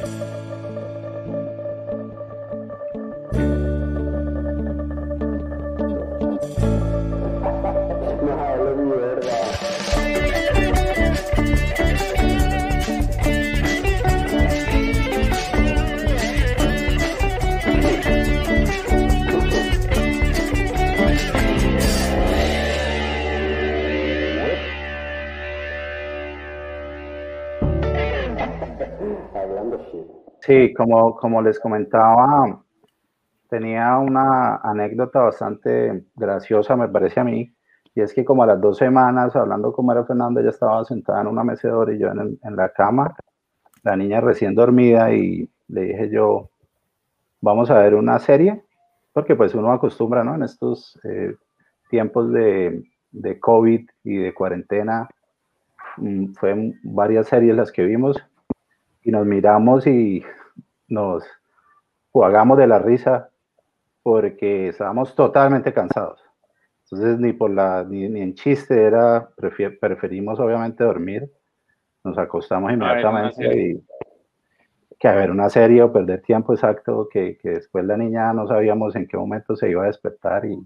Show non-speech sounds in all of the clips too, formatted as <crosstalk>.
Bye. <laughs> Sí, como, como les comentaba, tenía una anécdota bastante graciosa, me parece a mí, y es que como a las dos semanas, hablando con María Fernanda, ella estaba sentada en una mecedora y yo en, la cama, la niña recién dormida, y le dije yo, vamos a ver una serie, porque pues uno acostumbra, ¿no? En estos eh, tiempos de, de COVID y de cuarentena, mm, fue varias series las que vimos, y nos miramos y nos jugamos de la risa porque estábamos totalmente cansados. Entonces, ni por la, ni, en chiste era, preferimos obviamente dormir. Nos acostamos inmediatamente y que a ver una serie o perder tiempo exacto, que, que, después la niña no sabíamos en qué momento se iba a despertar y,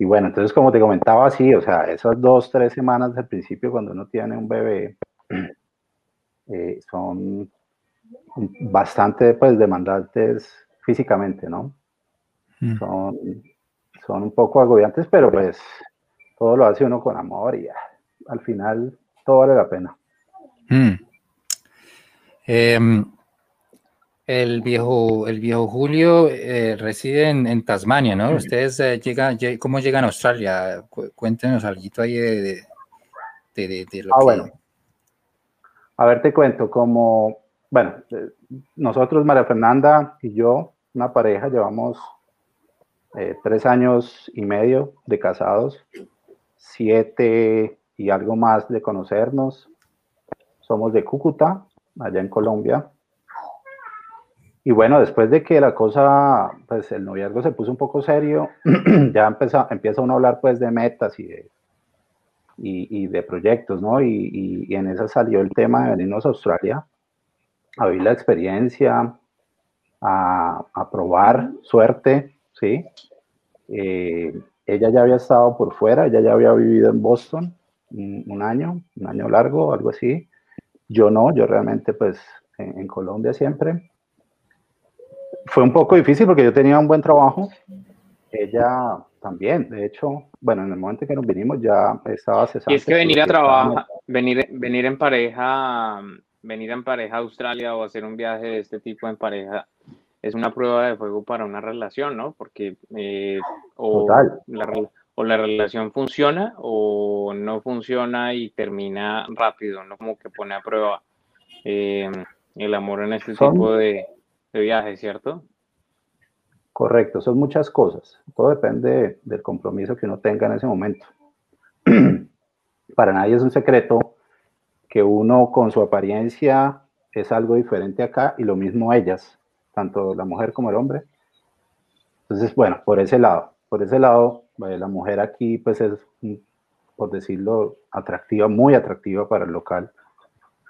y bueno, entonces como te comentaba, sí, o sea, esas dos, tres semanas del principio cuando uno tiene un bebé <clears throat> eh, son bastante pues demandantes físicamente, ¿no? Mm. Son, son un poco agobiantes, pero pues todo lo hace uno con amor y al final todo vale la pena. Mm. Em, el viejo, el viejo Julio eh, reside en, Tasmania, ¿no? Ustedes eh, llegan, ¿cómo llegan a Australia? cuéntenos algo ahí de, de, lo ah, Bueno. A ver, te cuento, como bueno, eh, nosotros, María Fernanda y yo, una pareja, llevamos eh, tres años y medio de casados, siete y algo más de conocernos. Somos de Cúcuta, allá en Colombia. Y bueno, después de que la cosa, pues el noviazgo se puso un poco serio, <clears throat> ya empieza, empieza uno a hablar pues de metas y de, y, de proyectos, ¿no? Y, y, en esa salió el tema de venirnos a Australia a vivir la experiencia, a, probar suerte, ¿sí? Eh, ella ya había estado por fuera, ella ya había vivido en Boston un, año, un año largo, algo así. Yo no, yo realmente pues en, Colombia siempre. Fue un poco difícil porque yo tenía un buen trabajo, ella también, de hecho, bueno, en el momento en que nos vinimos ya estaba cesando. Y es que venir a trabajar, venir, venir en pareja venir en pareja a Australia o hacer un viaje de este tipo en pareja es una prueba de fuego para una relación, ¿no? Porque eh, o, la, o la relación funciona o no funciona y termina rápido, ¿no? Como que pone a prueba eh, el amor en este tipo de, de viajes, ¿cierto? Correcto, son muchas cosas. Todo depende del compromiso que uno tenga en ese momento. <clears throat> Para nadie es un secreto que uno con su apariencia es algo diferente acá y lo mismo ellas, tanto la mujer como el hombre. Entonces, bueno, por ese lado, por ese lado, eh, la mujer aquí pues es, por decirlo, atractiva, muy atractiva para el local.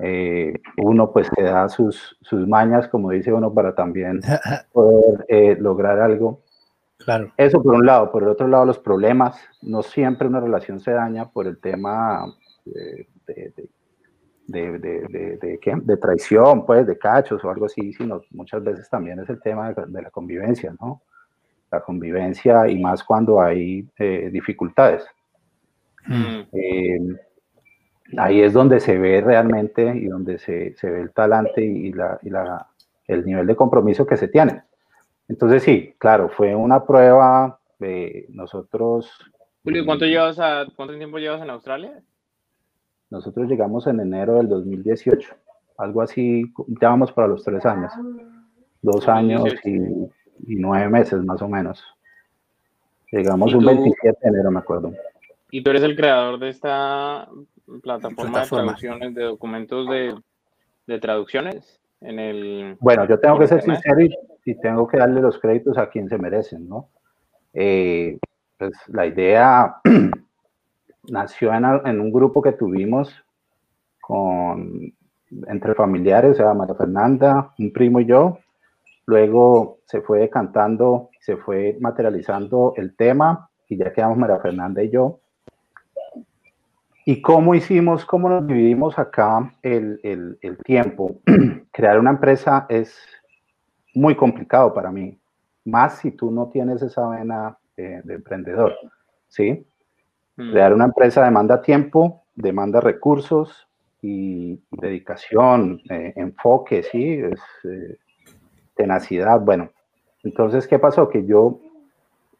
Eh, uno pues que da sus, sus mañas, como dice uno, para también <laughs> poder eh, lograr algo. Claro. Eso por un lado. Por el otro lado, los problemas. No siempre una relación se daña por el tema de, de, de, de, de, traición, pues, de cachos o algo así, sino muchas veces también es el tema de, la convivencia, ¿no? La convivencia y más cuando hay eh, dificultades. Mm. Eh, ahí es donde se ve realmente y donde se, se ve el talante y, la, y la, el nivel de compromiso que se tiene. Entonces sí, claro, fue una prueba de nosotros. Julio, ¿cuánto, llevas a, ¿cuánto tiempo llevas en Australia? Nosotros llegamos en enero del 2018, algo así, ya vamos para los tres años, dos años y, nueve meses más o menos. Llegamos un 27 de enero, me acuerdo. ¿Y tú eres el creador de esta plataforma, de traducciones, de documentos de, traducciones? En el, bueno, yo tengo que ser sincero y, tengo que darle los créditos a quien se merecen, ¿no? Eh, pues la idea <clears throat> nació en, un grupo que tuvimos con entre familiares, o sea, María Fernanda, un primo y yo. Luego se fue cantando, se fue materializando el tema y ya quedamos María Fernanda y yo. ¿Y cómo hicimos, cómo nos dividimos acá el, el, el tiempo? <clears throat> Crear una empresa es muy complicado para mí, más si tú no tienes esa vena de, de emprendedor, ¿sí? Mm. Crear una empresa demanda tiempo, demanda recursos, y dedicación, eh, enfoque, sí, eh, tenacidad. Bueno, entonces, ¿qué pasó? Que yo,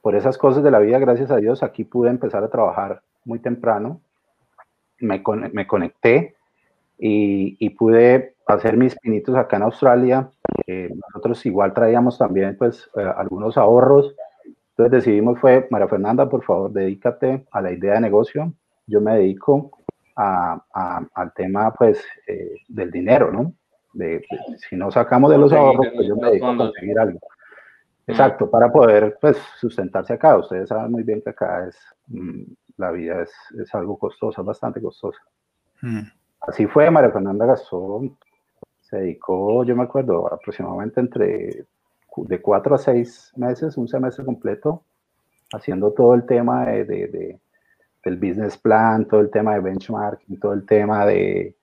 por esas cosas de la vida, gracias a Dios, aquí pude empezar a trabajar muy temprano, me, me conecté y, pude hacer mis pinitos acá en Australia. nosotros igual traíamos también, pues, eh, algunos ahorros. Entonces decidimos fue, María Fernanda, por favor, dedícate a la idea de negocio. Yo me dedico al tema pues eh, del dinero, ¿no? De, si no sacamos de los ahorros, pues yo me dedico a conseguir algo. Exacto, para poder pues sustentarse acá. Ustedes saben muy bien que acá es, mm, la vida es, es, algo costosa, bastante costosa. Mm. Así fue, María Fernanda gastó, se dedicó, yo me acuerdo, aproximadamente entre de cuatro a seis meses, un semestre completo, haciendo todo el tema de del business plan, todo el tema de benchmarking, todo el tema de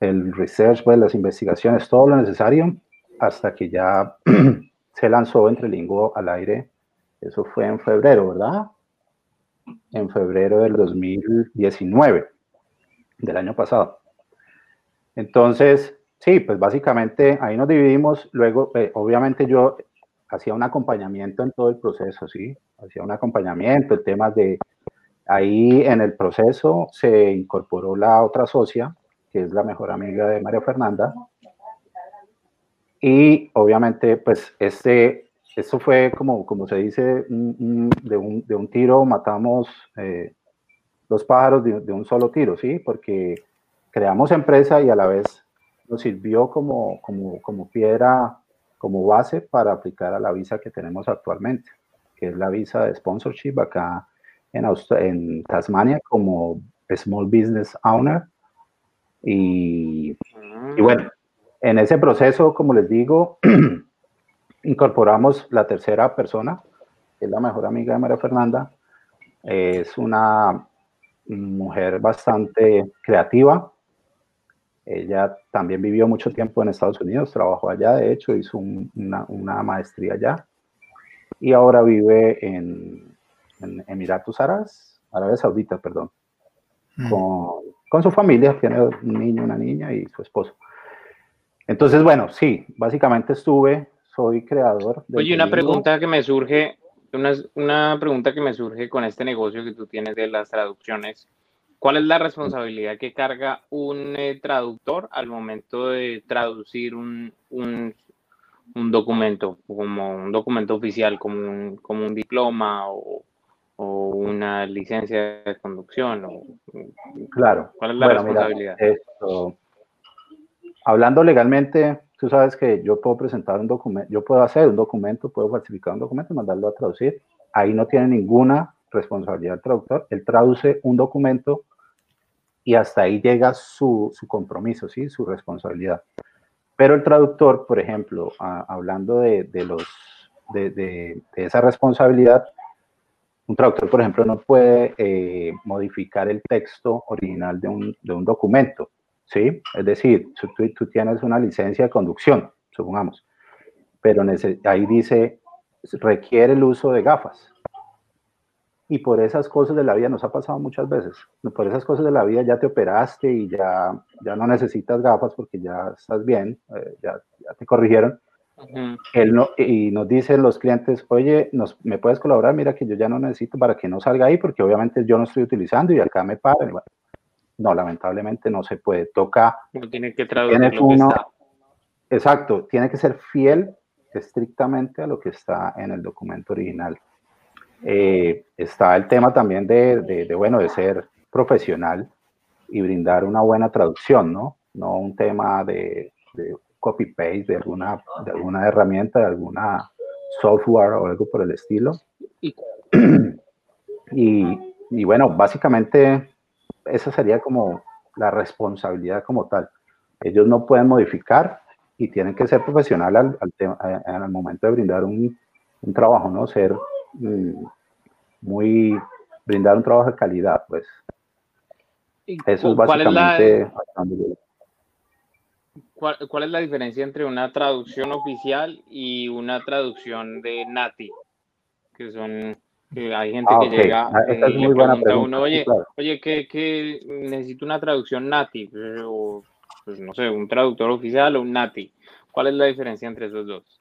el research, pues las investigaciones, todo lo necesario, hasta que ya <clears throat> se lanzó entre Lingo al aire. Eso fue en febrero, ¿verdad? En febrero del 2019, del año pasado. Entonces, sí, pues básicamente ahí nos dividimos. Luego, eh, obviamente yo hacía un acompañamiento en todo el proceso, ¿sí? Hacía un acompañamiento, el tema de Ahí en el proceso se incorporó la otra socia, que es la mejor amiga de María Fernanda. Y obviamente, pues este, esto fue como, como se dice, de, un, tiro matamos eh, los pájaros de, de, un solo tiro, ¿sí? Porque creamos empresa y a la vez nos sirvió como, como, como piedra, como base para aplicar a la visa que tenemos actualmente, que es la visa de sponsorship acá en, en Tasmania como Small Business Owner. Y, y, mm. bueno, en ese proceso, como les digo, <clears throat> incorporamos la tercera persona, que es la mejor amiga de María Fernanda. Es una mujer bastante creativa. Ella también vivió mucho tiempo en Estados Unidos, trabajó allá, de hecho, hizo una, una maestría allá. Y ahora vive en, en Emiratos Árabes, Arabia Saudita, perdón, mm. con, con, su familia, tiene un niño, una niña y su esposo. Entonces, bueno, sí, básicamente estuve, soy creador. Oye, una pregunta que me surge, una, una pregunta que me surge con este negocio que tú tienes de las traducciones. ¿Cuál es la responsabilidad que carga un eh, traductor al momento de traducir un, un, un, documento, como un documento oficial, como un, como un diploma o, o una licencia de conducción? O, claro. ¿Cuál es la responsabilidad? esto, hablando legalmente, tú sabes que yo puedo presentar un documento, yo puedo hacer un documento, puedo falsificar un documento y mandarlo a traducir. Ahí no tiene ninguna responsabilidad el traductor. Él traduce un documento y hasta ahí llega su, su compromiso, ¿sí? su responsabilidad. Pero el traductor, por ejemplo, hablando de, de los, de, esa responsabilidad, un traductor, por ejemplo, no puede eh, modificar el texto original de un, un documento, ¿sí? Es decir, tú, tú, tienes una licencia de conducción, supongamos, pero ahí dice, requiere el uso de gafas. Y por esas cosas de la vida nos ha pasado muchas veces. Por esas cosas de la vida ya te operaste y ya, ya no necesitas gafas porque ya estás bien, eh, ya, ya te corrigieron no, y nos dicen los clientes, oye, nos, ¿me puedes colaborar? Mira que yo ya no necesito para que no salga ahí, porque obviamente yo no estoy utilizando y acá me pagan. no, lamentablemente no se puede. Toca. No tiene que traducir uno, Exacto, tiene que ser fiel estrictamente a lo que está en el documento original. Eh, está el tema también de, de, bueno, de ser profesional y brindar una buena traducción, ¿no? No un tema de, de copy-paste de alguna, de alguna herramienta, de alguna software o algo por el estilo. Y, <clears throat> y bueno, básicamente esa sería como la responsabilidad como tal. Ellos no pueden modificar y tienen que ser profesional al, al, momento de brindar un, un trabajo, ¿no? Ser muy, brindar un trabajo de calidad, pues. Eso es básicamente... ¿Cuál, ¿Cuál, es la diferencia entre una traducción oficial y una traducción de Nati? Que son, que hay gente ah, que llega eh, y le pregunta a uno, oye, oye, ¿qué, qué necesito una traducción Nati? O, pues no sé, un traductor oficial o un Nati. ¿Cuál es la diferencia entre esos dos?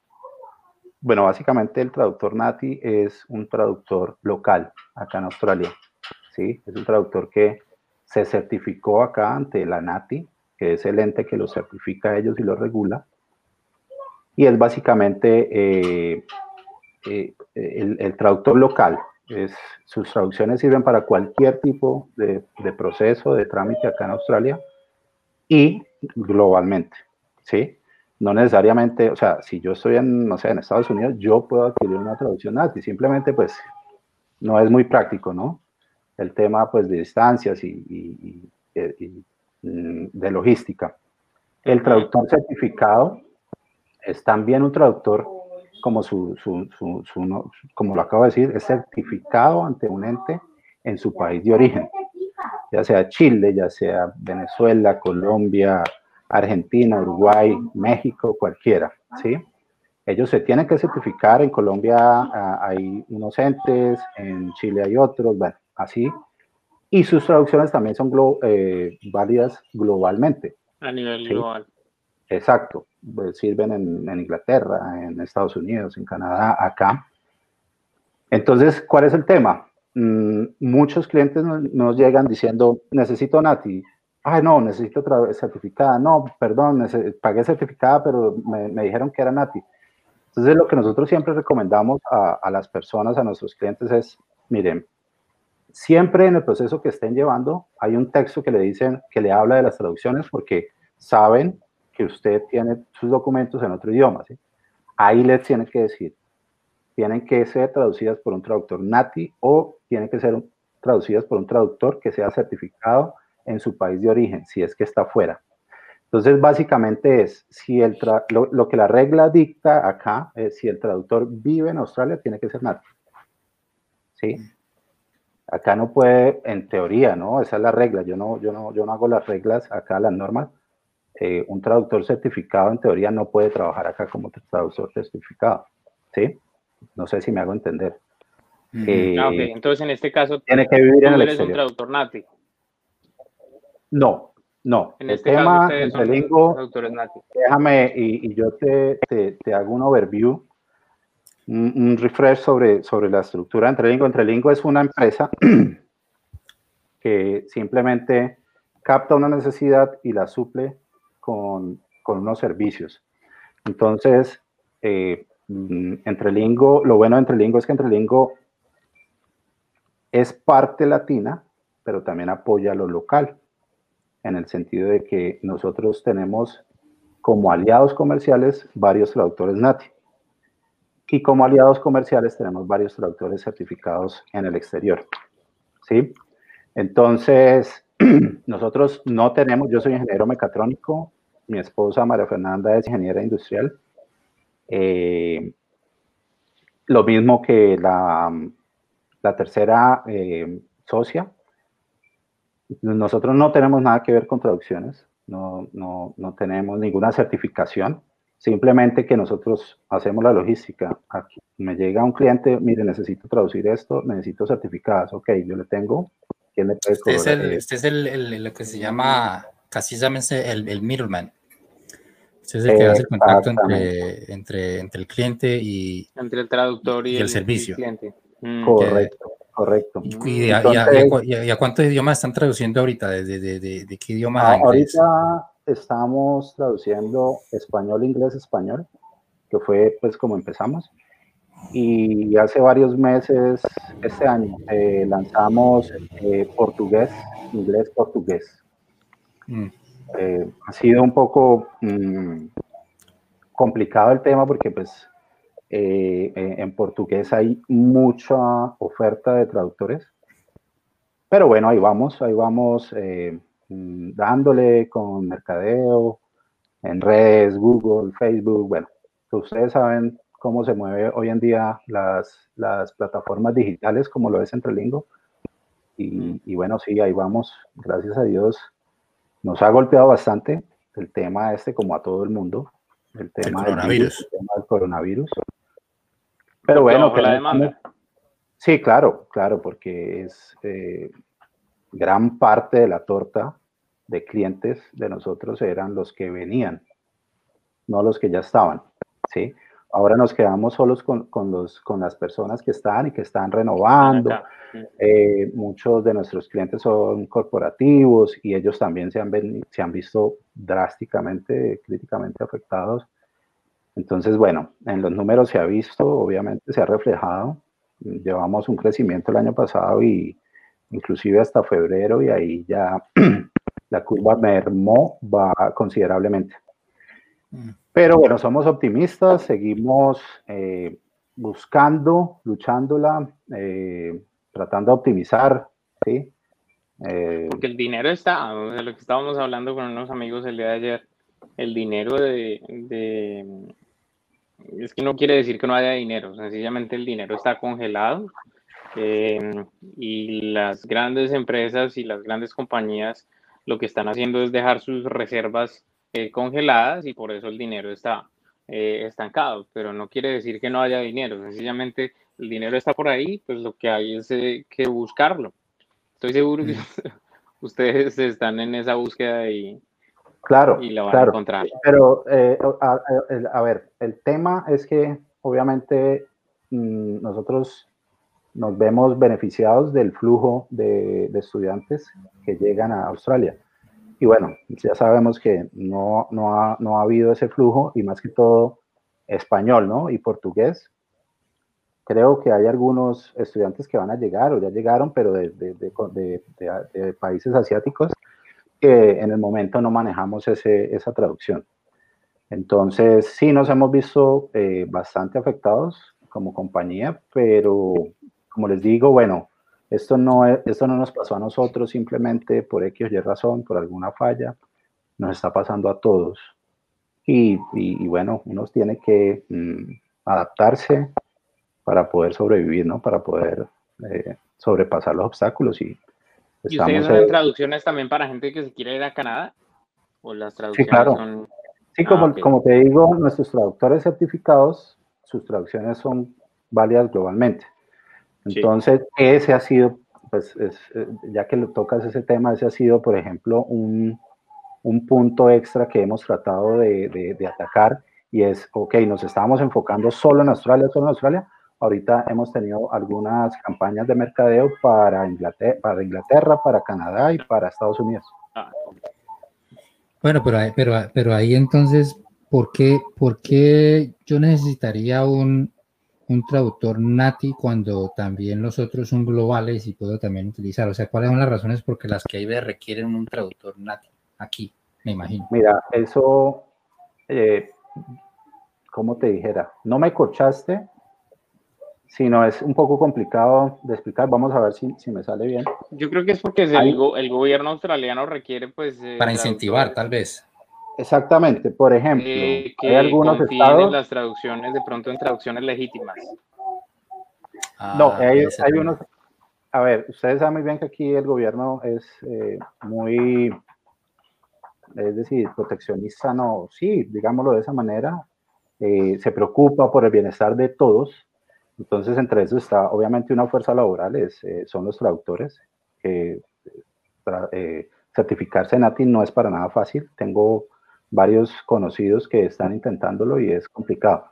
Bueno, básicamente el traductor Nati es un traductor local acá en Australia. ¿sí? Es un traductor que se certificó acá ante la Nati, que es el ente que lo certifica a ellos y lo regula. Y es básicamente eh, eh, el, traductor local. Es, sus traducciones sirven para cualquier tipo de, de proceso, de trámite acá en Australia y globalmente. ¿sí? No necesariamente, o sea, si yo estoy en, no sé, en Estados Unidos, yo puedo adquirir una traducción NATI, simplemente pues no es muy práctico, ¿no? El tema pues de distancias y, mm, de logística. El traductor certificado es también un traductor, como, su, su, su, como lo acabo de decir, es certificado ante un ente en su país de origen, ya sea Chile, ya sea Venezuela, Colombia, Argentina, Uruguay, México, cualquiera, ¿sí? Ellos se tienen que certificar, en Colombia ah, hay unos entes, en Chile hay otros, bueno, así. Y sus traducciones también son eh, válidas globalmente. A nivel global. Exacto, pues sirven en, Inglaterra, en Estados Unidos, en Canadá, acá. Entonces, ¿cuál es el tema? Mm, muchos clientes nos, llegan diciendo, necesito Nati, ay, no, necesito otra certificada, no, perdón, pagué certificada, pero me, dijeron que era Nati. Entonces, lo que nosotros siempre recomendamos a, las personas, a nuestros clientes es, miren, siempre en el proceso que estén llevando, hay un texto que le dicen, que le habla de las traducciones, porque saben que usted tiene sus documentos en otro idioma, ¿sí? Ahí les tienen que decir, tienen que ser traducidas por un traductor NATI o tienen que ser traducidas por un traductor que sea certificado en su país de origen, si es que está fuera. Entonces, básicamente es, si el lo, que la regla dicta acá es si el traductor vive en Australia, tiene que ser nativo. ¿Sí? Acá no puede, en teoría, ¿no? Esa es la regla. Yo no, yo no, yo no hago las reglas acá, las normas. Eh, un traductor certificado, en teoría, no puede trabajar acá como traductor certificado. ¿Sí? No sé si me hago entender. Eh, ah, Entonces, en este caso, tiene que vivir en el un traductor nativo. No, no. En el este tema Entrelingo, déjame y, yo te, te, hago un overview, un, refresh sobre, sobre la estructura de Entrelingo. Entrelingo es una empresa <clears throat> que simplemente capta una necesidad y la suple con, con unos servicios. Entonces, eh, mm, Entrelingo, lo bueno de Entrelingo es que Entrelingo es parte latina, pero también apoya lo local en el sentido de que nosotros tenemos como aliados comerciales varios traductores NATI. Y como aliados comerciales tenemos varios traductores certificados en el exterior. ¿Sí? Entonces, <clears throat> nosotros no tenemos, yo soy ingeniero mecatrónico, mi esposa María Fernanda es ingeniera industrial. Eh, lo mismo que la, tercera eh, socia, nosotros no tenemos nada que ver con traducciones, no, no, no tenemos ninguna certificación, simplemente que nosotros hacemos la logística. Aquí me llega un cliente, mire, necesito traducir esto, necesito certificadas, ok, yo le tengo. ¿Quién le puede Este es, el, este es el, lo que se llama, casi llámese el, el middleman. Este es el que hace el contacto entre, entre, entre, el cliente y, entre el traductor y, el, servicio. cliente. Mm. Correcto. Correcto. ¿Y, a, cuántos idiomas están traduciendo ahorita? ¿De, de, qué idioma? Ah, ahorita estamos traduciendo español, inglés, español, que fue pues como empezamos. Y hace varios meses, este año, eh, lanzamos eh, portugués, inglés, portugués. Mm. Eh, ha sido un poco mm, complicado el tema porque pues eh, en portugués hay mucha oferta de traductores. Pero bueno, ahí vamos, ahí vamos eh, mm, dándole con mercadeo, en redes, Google, Facebook, bueno, ustedes saben cómo se mueve hoy en día las, las plataformas digitales como lo es Entrelingo. Y, y, bueno, sí, ahí vamos, gracias a Dios. Nos ha golpeado bastante el tema este, como a todo el mundo, el tema, el coronavirus. Del, tema del coronavirus. Pero bueno, la demanda. Sí, claro, claro, porque es eh, gran parte de la torta de clientes de nosotros eran los que venían, no los que ya estaban, ¿sí? Ahora nos quedamos solos con, con, los, con las personas que están y que están renovando. Eh, muchos de nuestros clientes son corporativos y ellos también se han, se han visto drásticamente, críticamente afectados. Entonces, bueno, en los números se ha visto, obviamente se ha reflejado llevamos un crecimiento el año pasado y inclusive hasta febrero y ahí ya <clears throat> la curva mermó va considerablemente. Mm. Pero bueno, somos optimistas, seguimos eh, buscando, luchándola, eh, tratando de optimizar, ¿sí? Eh, Porque el dinero está, de lo que estábamos hablando con unos amigos el día de ayer, el dinero de, es que no quiere decir que no haya dinero, sencillamente el dinero está congelado eh, y las grandes empresas y las grandes compañías lo que están haciendo es dejar sus reservas eh, congeladas y por eso el dinero está eh, estancado, pero no quiere decir que no haya dinero, sencillamente el dinero está por ahí, pues lo que hay es que buscarlo. Estoy seguro que mm. <laughs> ustedes están en esa búsqueda y, Claro, y van claro. a encontrar. Pero, eh, a, a, a, ver, el tema es que obviamente mmm, nosotros nos vemos beneficiados del flujo de, de, estudiantes que llegan a Australia. Y bueno, ya sabemos que no, no, ha, no ha habido ese flujo y más que todo español, ¿no? Y portugués. Creo que hay algunos estudiantes que van a llegar o ya llegaron, pero de, de, de países asiáticos en el momento no manejamos ese, esa traducción. Entonces, sí nos hemos visto eh, bastante afectados como compañía, pero como les digo, bueno, esto no, es, esto no nos pasó a nosotros simplemente por X o Y razón, por alguna falla, nos está pasando a todos. Y, y, y bueno, uno tiene que mm, adaptarse para poder sobrevivir, ¿no? Para poder eh, sobrepasar los obstáculos y ¿Y ustedes hacen traducciones también para gente que se quiere ir a Canadá? ¿O las traducciones sí, claro. son... Sí, como, ah, okay. como te digo, nuestros traductores certificados, sus traducciones son válidas globalmente. Entonces, sí. ese ha sido, pues, es, ya que lo tocas ese tema, ese ha sido, por ejemplo, un, un punto extra que hemos tratado de, de, de atacar y es, ok, nos estábamos enfocando solo en Australia, solo en Australia, Ahorita hemos tenido algunas campañas de mercadeo para Inglaterra, para, Inglaterra, para Canadá y para Estados Unidos. Bueno, pero, pero, pero ahí entonces, ¿por qué, ¿por qué yo necesitaría un, un traductor nati cuando también los otros son globales y puedo también utilizar? O sea, ¿cuáles son las razones por las que IBE requieren un traductor nati aquí, me imagino? Mira, eso, eh, como te dijera, no me corchaste si no es un poco complicado de explicar, vamos a ver si, si me sale bien. Yo creo que es porque el, el gobierno australiano requiere, pues... Eh, Para incentivar, tal vez. Exactamente, por ejemplo, eh, que hay algunos estados... En las traducciones, de pronto en traducciones legítimas. Ah, no, hay, hay unos... A ver, ustedes saben muy bien que aquí el gobierno es eh, muy, es decir, proteccionista, no, sí, digámoslo de esa manera, eh, se preocupa por el bienestar de todos, entonces, entre eso está obviamente una fuerza laboral, es, eh, son los traductores. Eh, para, eh, certificarse en ATI no es para nada fácil. Tengo varios conocidos que están intentándolo y es complicado.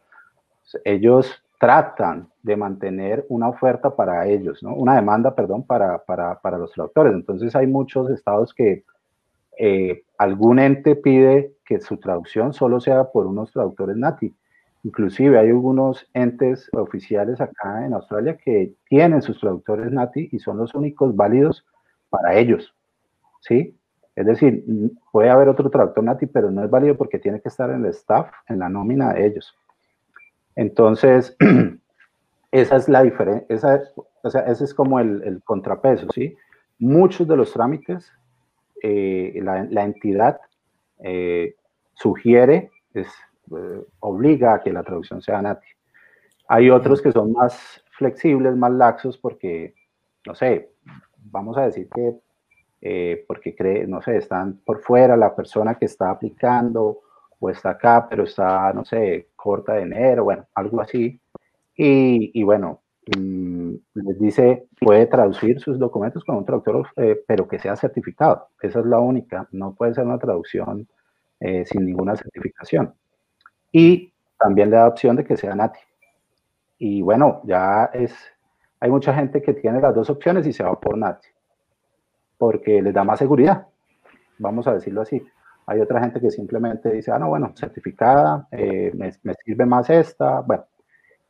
Ellos tratan de mantener una oferta para ellos, ¿no? una demanda, perdón, para, para, para los traductores. Entonces hay muchos estados que eh, algún ente pide que su traducción solo sea por unos traductores NATI Inclusive hay algunos entes oficiales acá en Australia que tienen sus traductores NATI y son los únicos válidos para ellos, ¿sí? Es decir, puede haber otro traductor NATI, pero no es válido porque tiene que estar en el staff, en la nómina de ellos. Entonces, <clears throat> esa es la diferencia, esa, o sea, ese es como el, contrapeso, ¿sí? Muchos de los trámites, eh, la, la, entidad eh, sugiere, es, eh, obliga a que la traducción sea nati. Hay otros que son más flexibles, más laxos, porque, no sé, vamos a decir que eh, porque cree, no sé, están por fuera la persona que está aplicando o está acá, pero está, no sé, corta de enero, bueno, algo así. Y, y bueno, mm, les dice, puede traducir sus documentos con un traductor, eh, pero que sea certificado. Esa es la única, no puede ser una traducción eh, sin ninguna certificación. Y también le da opción de que sea nati. Y bueno, ya es, hay mucha gente que tiene las dos opciones y se va por nati porque les da más seguridad, vamos a decirlo así. Hay otra gente que simplemente dice, ah, no, bueno, certificada, eh, me, sirve más esta, bueno.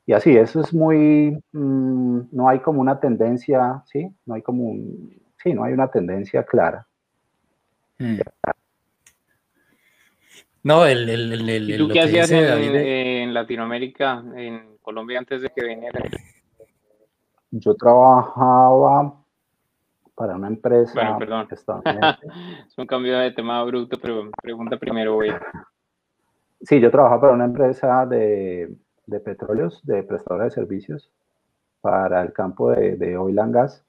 Y así, eso es muy, mm, no hay como una tendencia, ¿sí? No hay como un, sí, no hay una tendencia clara. Hmm. No, el... el, el, ¿Y tú qué hacías en, Latinoamérica, en Colombia, antes de que viniera? Yo trabajaba para una empresa. Bueno, perdón. <laughs> es un cambio de tema bruto, pero pregunta primero, güey. Sí, yo trabajo para una empresa de, de petróleos, de prestadora de servicios para el campo de, de oil and gas.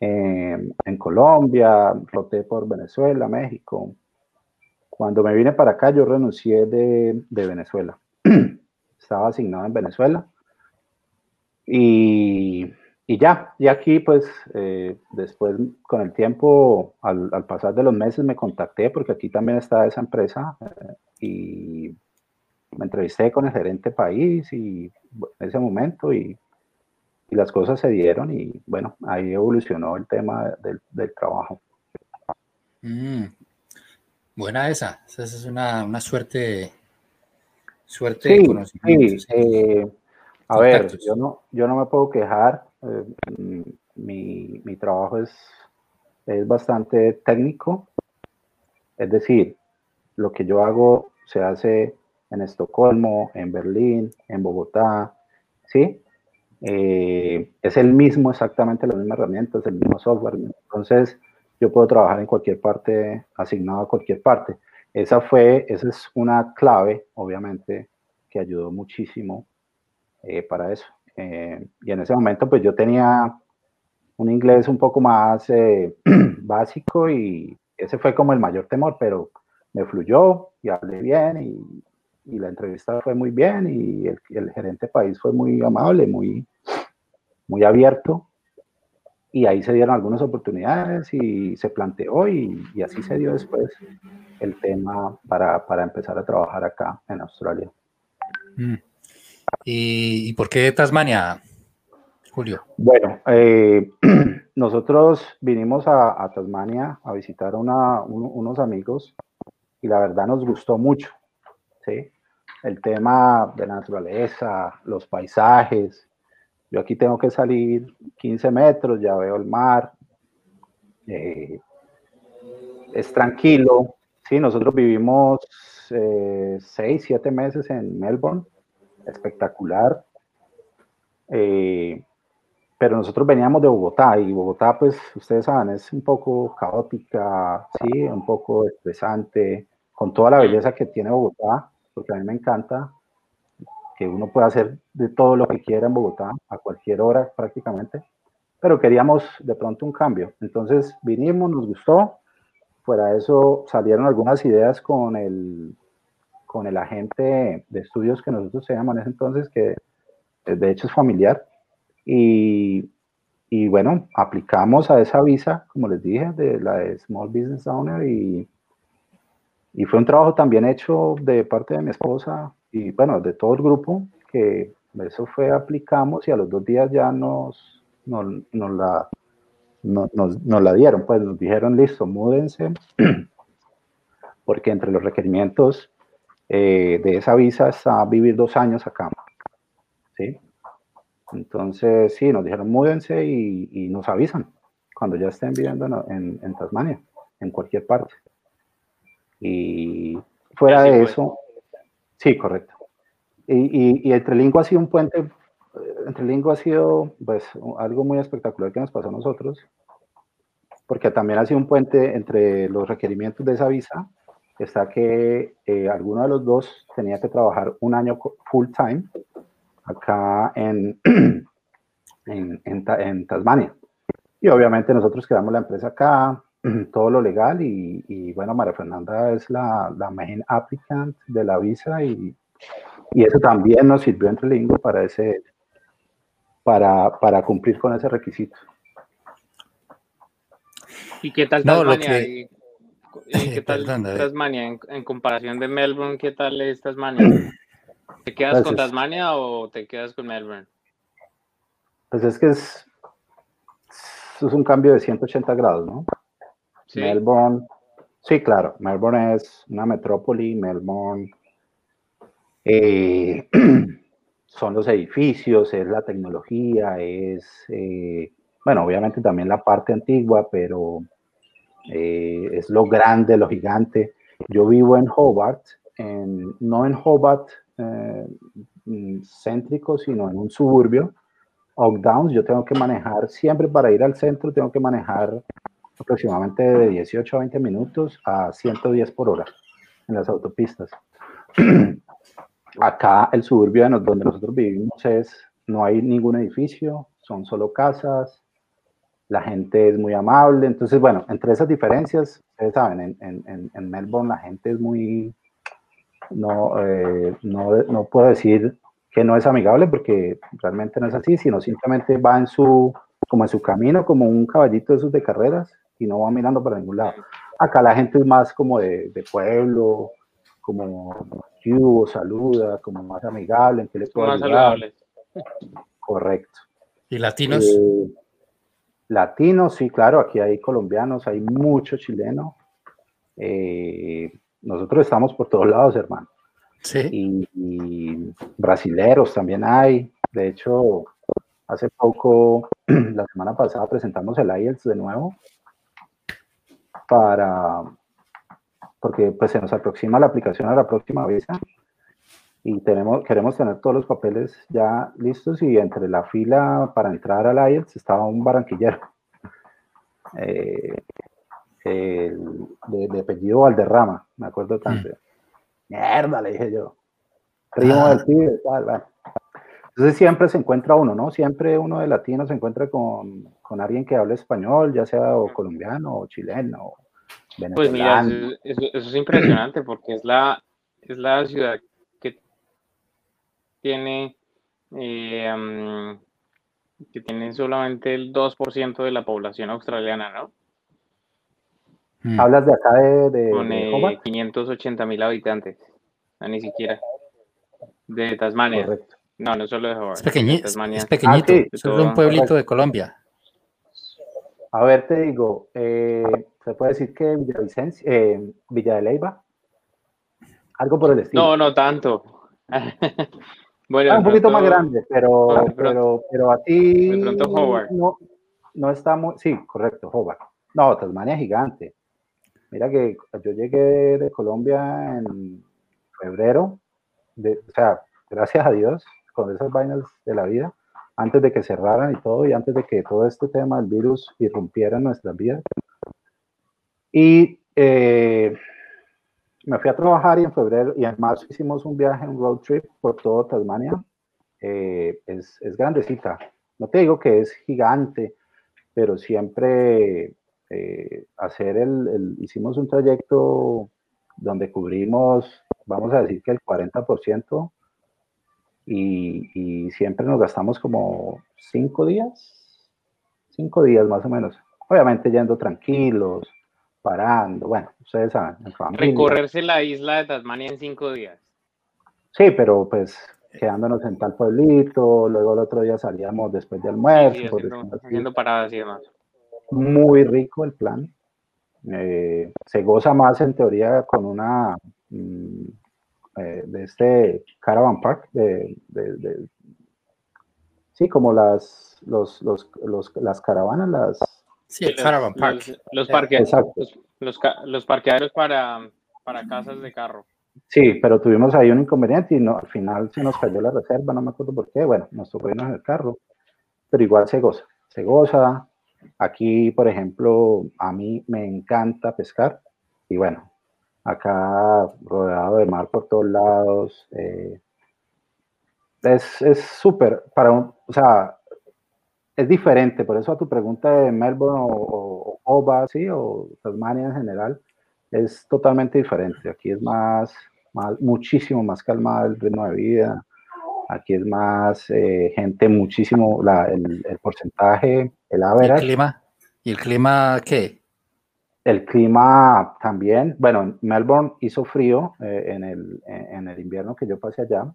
en Colombia, roté por Venezuela, México. Cuando me vine para acá, yo renuncié de, de Venezuela. <clears throat> Estaba asignado en Venezuela. Y y ya, y aquí pues eh, después con el tiempo, al, pasar de los meses me contacté porque aquí también está esa empresa eh, y me entrevisté con el gerente país y en ese momento y, y, las cosas se dieron y bueno, ahí evolucionó el tema del, del trabajo. Mm, buena esa, esa es una, una suerte, suerte de conocimiento. Sí, eh, a ver, yo no, yo no me puedo quejar eh, mi, mi, trabajo es, es bastante técnico, es decir, lo que yo hago se hace en Estocolmo, en Berlín, en Bogotá, ¿sí? Eh, es el mismo, exactamente la misma herramienta, es el mismo software. Entonces, yo puedo trabajar en cualquier parte, asignado a cualquier parte. Esa fue, esa es una clave, obviamente, que ayudó muchísimo eh, para eso. Eh, y en ese momento pues yo tenía un inglés un poco más eh, <clears throat> básico y ese fue como el mayor temor, pero me fluyó y hablé bien y, y la entrevista fue muy bien y el, el, gerente país fue muy amable, muy, muy abierto y ahí se dieron algunas oportunidades y se planteó y, y así se dio después el tema para, para, empezar a trabajar acá en Australia. Mm. ¿Y, por qué Tasmania, Julio? Bueno, eh, <clears throat> nosotros vinimos a, Tasmania a visitar a unos amigos y la verdad nos gustó mucho, ¿sí? El tema de la naturaleza, los paisajes. Yo aquí tengo que salir 15 metros, ya veo el mar. Eh, es tranquilo, ¿sí? Nosotros vivimos eh, 6, 7 meses en Melbourne espectacular. Eh, pero nosotros veníamos de Bogotá y Bogotá, pues ustedes saben, es un poco caótica, sí, un poco estresante, con toda la belleza que tiene Bogotá, porque a mí me encanta que uno pueda hacer de todo lo que quiera en Bogotá, a cualquier hora prácticamente, pero queríamos de pronto un cambio. Entonces vinimos, nos gustó, fuera de eso salieron algunas ideas con el con el agente de estudios que nosotros teníamos en ese entonces, que de hecho es familiar. Y, y, bueno, aplicamos a esa visa, como les dije, de la Small Business Owner y, y fue un trabajo también hecho de parte de mi esposa y bueno, de todo el grupo, que eso fue, aplicamos y a los dos días ya nos, nos, nos la, nos, nos, la dieron, pues nos dijeron, listo, múdense, <clears throat> porque entre los requerimientos eh, de esa visa está vivir dos años acá. ¿sí? Entonces, sí, nos dijeron múdense y, nos avisan cuando ya estén viviendo en, en, Tasmania, en cualquier parte. Y fuera de eso, sí, correcto. Y, y, entre ha sido un puente, entre lingua ha sido pues algo muy espectacular que nos pasó a nosotros, porque también ha sido un puente entre los requerimientos de esa visa está que eh, alguno de los dos tenía que trabajar un año full time acá en, <clears throat> en, en, Tasmania. Y obviamente nosotros creamos la empresa acá, todo lo legal y, y bueno, María Fernanda es la, la main applicant de la visa y, y eso también nos sirvió entre Lingo para, ese, para, para cumplir con ese requisito. ¿Y qué tal Tasmania? <coughs> ¿Y, qué tal Tasmania en, comparación de Melbourne? ¿Qué tal es Tasmania? <coughs> ¿Te quedas con Tasmania o te quedas con Melbourne? Pues es que es, es un cambio de 180 grados, ¿no? Melbourne, sí, claro, Melbourne es una metrópoli, Melbourne eh, <clears throat> son los edificios, es la tecnología, es, eh, bueno, obviamente también la parte antigua, pero eh, es lo grande, lo gigante. Yo vivo en Hobart, no en Hobart mm, céntrico, sino en un suburbio, Oakdowns, yo tengo que manejar, siempre para ir al centro, tengo que manejar aproximadamente de 18 a 20 minutos a 110 por hora en las autopistas. <clears throat> Acá el suburbio donde nosotros vivimos es, no hay ningún edificio, son solo casas, la gente es muy amable, entonces bueno, entre esas diferencias, ustedes saben, en, en, Melbourne la gente es muy, no, eh, no, no puedo decir que no es amigable porque realmente no es así, sino simplemente va en su, como en su camino, como un caballito de esos de carreras y no va mirando para ningún lado. Acá la gente es más como de, de pueblo, como Hugo saluda, como más amigable, en que le puedo más ayudar. Correcto. ¿Y latinos? Eh, latinos, sí, claro, aquí hay colombianos, hay muchos chilenos. Eh, nosotros estamos por todos lados, hermano. Sí. Y, brasileros también hay. De hecho, hace poco, <clears throat> la semana pasada, presentamos el IELTS de nuevo para, porque pues se nos aproxima la aplicación a la próxima visa y tenemos, queremos tener todos los papeles ya listos y entre la fila para entrar al IELTS estaba un barranquillero <laughs> eh, de, apellido Valderrama, me acuerdo tanto. Mm. Mierda, le dije yo. Primo del pibe, tal, Entonces siempre se encuentra uno, ¿no? Siempre uno de latino se encuentra con, con alguien que hable español, ya sea o colombiano o chileno pues mira, eso, es impresionante <clears throat> porque es la, es la ciudad que tiene, eh, que tiene solamente el 2% de la población australiana, ¿no? Mm. ¿Hablas de acá de, de Con 580 mil habitantes, ni siquiera. De Tasmania. Correcto. No, no solo de Hobart. Es, pequeñito, es pequeñito, ah, es un pueblito de Colombia. A ver, te digo, eh, se puede decir que Villavicencio, eh, Villa de Leyva, algo por el estilo. No, no tanto. <laughs> bueno, ah, un poquito más grande, pero, pero, pero a ti de pronto Howard. No, no está muy, sí, correcto, Hobart. No, Tasmania es gigante. Mira que yo llegué de Colombia en febrero, de, o sea, gracias a Dios, con esas vainas de la vida, antes de que cerraran y todo, y antes de que todo este tema del virus irrumpiera en nuestras vidas. Y eh, me fui a trabajar y en febrero y en marzo hicimos un viaje, un road trip por todo Tasmania. Eh, es, es, grandecita. No te digo que es gigante, pero siempre eh, hacer el, el, hicimos un trayecto donde cubrimos, vamos a decir que el 40% y, siempre nos gastamos como cinco días, cinco días más o menos. Obviamente yendo tranquilos, parando, bueno, ustedes saben, Recorrerse la isla de Tasmania en cinco días. Sí, pero pues quedándonos en tal pueblito, luego el otro día salíamos después de almuerzo. haciendo, paradas y demás. Muy rico el plan. Eh, se goza más en teoría con una mm, eh, de este Caravan Park, de, sí, como las, los, los, los, las caravanas, las... Sí, el Caravan Park. Los, los, los, los, parqueaderos para, para casas de carro. Sí, pero tuvimos ahí un inconveniente y no, al final se nos cayó la reserva, no me acuerdo por qué, bueno, nos tocó irnos en el carro, pero igual se goza, se goza. Aquí, por ejemplo, a mí me encanta pescar y bueno, acá rodeado de mar por todos lados. Eh, es súper, para un, o sea, es diferente, por eso a tu pregunta de Melbourne o, Oba, ¿sí? o Tasmania en general, es totalmente diferente. Aquí es más, más muchísimo más calmado el ritmo de vida. Aquí es más eh, gente, muchísimo, la, el, el, porcentaje, el average. ¿Y el clima? ¿Y el clima qué? El clima también, bueno, Melbourne hizo frío eh, en, el, en, el, invierno que yo pasé allá.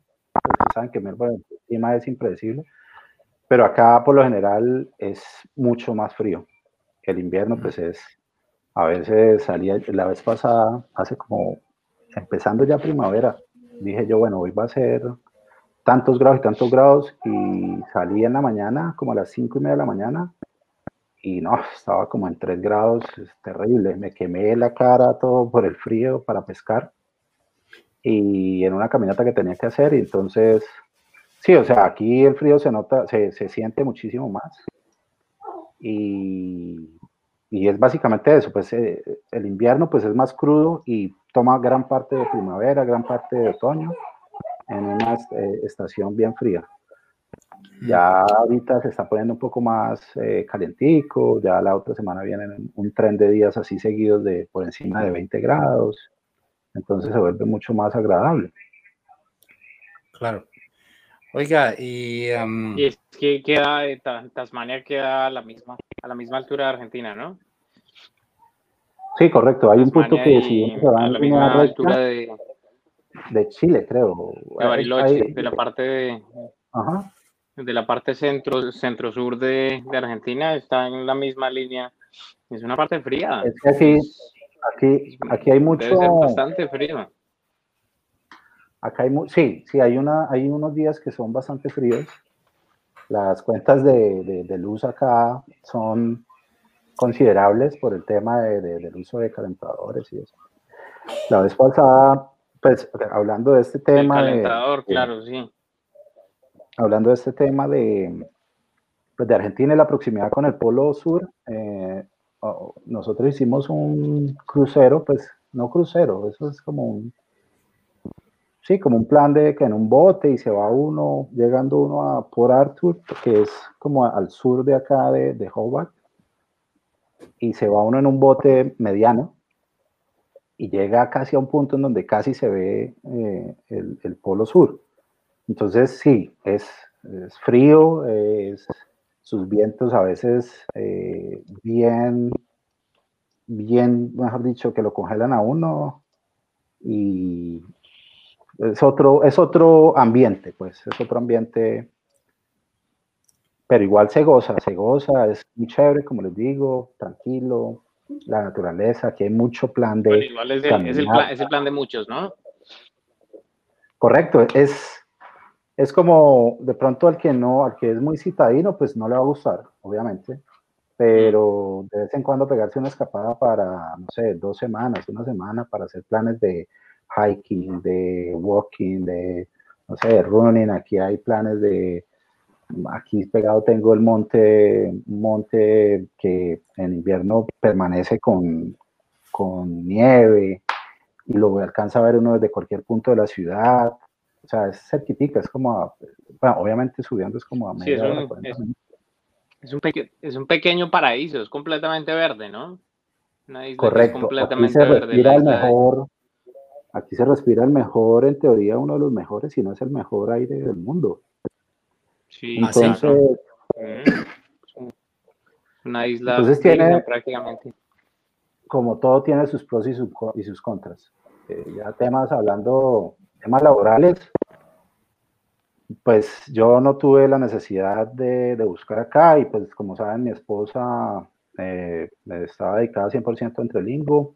Saben que Melbourne el clima es impredecible, pero acá por lo general es mucho más frío. El invierno pues es, a veces salía, la vez pasada, hace como, empezando ya primavera, dije yo, bueno, hoy va a ser tantos grados y tantos grados y salí en la mañana, como a las cinco y media de la mañana, y no, estaba como en 3 grados, es terrible, me quemé la cara todo por el frío para pescar. Y en una caminata que tenía que hacer y entonces, sí, o sea, aquí el frío se nota, se, se siente muchísimo más. Y, y, es básicamente eso, pues eh, el invierno pues es más crudo y toma gran parte de primavera, gran parte de otoño en una eh, estación bien fría. Ya ahorita se está poniendo un poco más eh, calentico, ya la otra semana viene un tren de días así seguidos de por encima de 20 grados, entonces se vuelve mucho más agradable. Claro. Oiga, y, y es que queda, Tasmania queda a la misma, a la misma altura de Argentina, ¿no? Sí, correcto. Hay un punto que si a la misma altura de, de Chile, creo. De Bariloche, de la parte de, Ajá de la parte centro, centro-sur de, de, Argentina está en la misma línea. Es una parte fría. Es que aquí, aquí, aquí hay mucho. Debe ser bastante frío. Acá hay, sí, sí, hay, una, hay unos días que son bastante fríos. Las cuentas de, de, luz acá son considerables por el tema de, del uso de calentadores y eso. La vez pasada, pues hablando de este tema. El calentador, claro, sí hablando de este tema de, pues de Argentina y la proximidad con el Polo Sur, eh, nosotros hicimos un crucero, pues no crucero, eso es como un, sí, como un plan de que en un bote y se va uno, llegando uno a Port Arthur, que es como al sur de acá de, de Hobart, y se va uno en un bote mediano y llega casi a un punto en donde casi se ve eh, el, el Polo Sur. Entonces, sí, es, frío, es, sus vientos a veces eh, bien, bien, mejor dicho, que lo congelan a uno y es otro, es otro ambiente, pues, es otro ambiente, pero igual se goza, se goza, es muy chévere, como les digo, tranquilo, la naturaleza, aquí hay mucho plan de... igual es el, es el, plan, es el plan de muchos, ¿no? Correcto, es es como de pronto al que no, al que es muy citadino, pues no le va a gustar, obviamente, pero de vez en cuando pegarse una escapada para, no sé, dos semanas, una semana para hacer planes de hiking, de walking, de, no sé, de running, aquí hay planes de, aquí pegado tengo el monte, monte que en invierno permanece con, con nieve y lo alcanza a ver uno desde cualquier punto de la ciudad o sea, es cerquitica, es como, bueno, obviamente subiendo es como a media sí, es, un, es, un es, un pequeño paraíso, es completamente verde, ¿no? Correcto, completamente aquí se respira el mejor, aquí se respira el mejor, en teoría uno de los mejores, si no es el mejor aire del mundo. Sí, entonces, mm. una isla entonces tiene, prácticamente. Como todo tiene sus pros y, sus, y sus contras. Eh, ya temas hablando temas laborales, pues yo no tuve la necesidad de, buscar acá y pues como saben mi esposa eh, estaba dedicada 100% entre Lingo,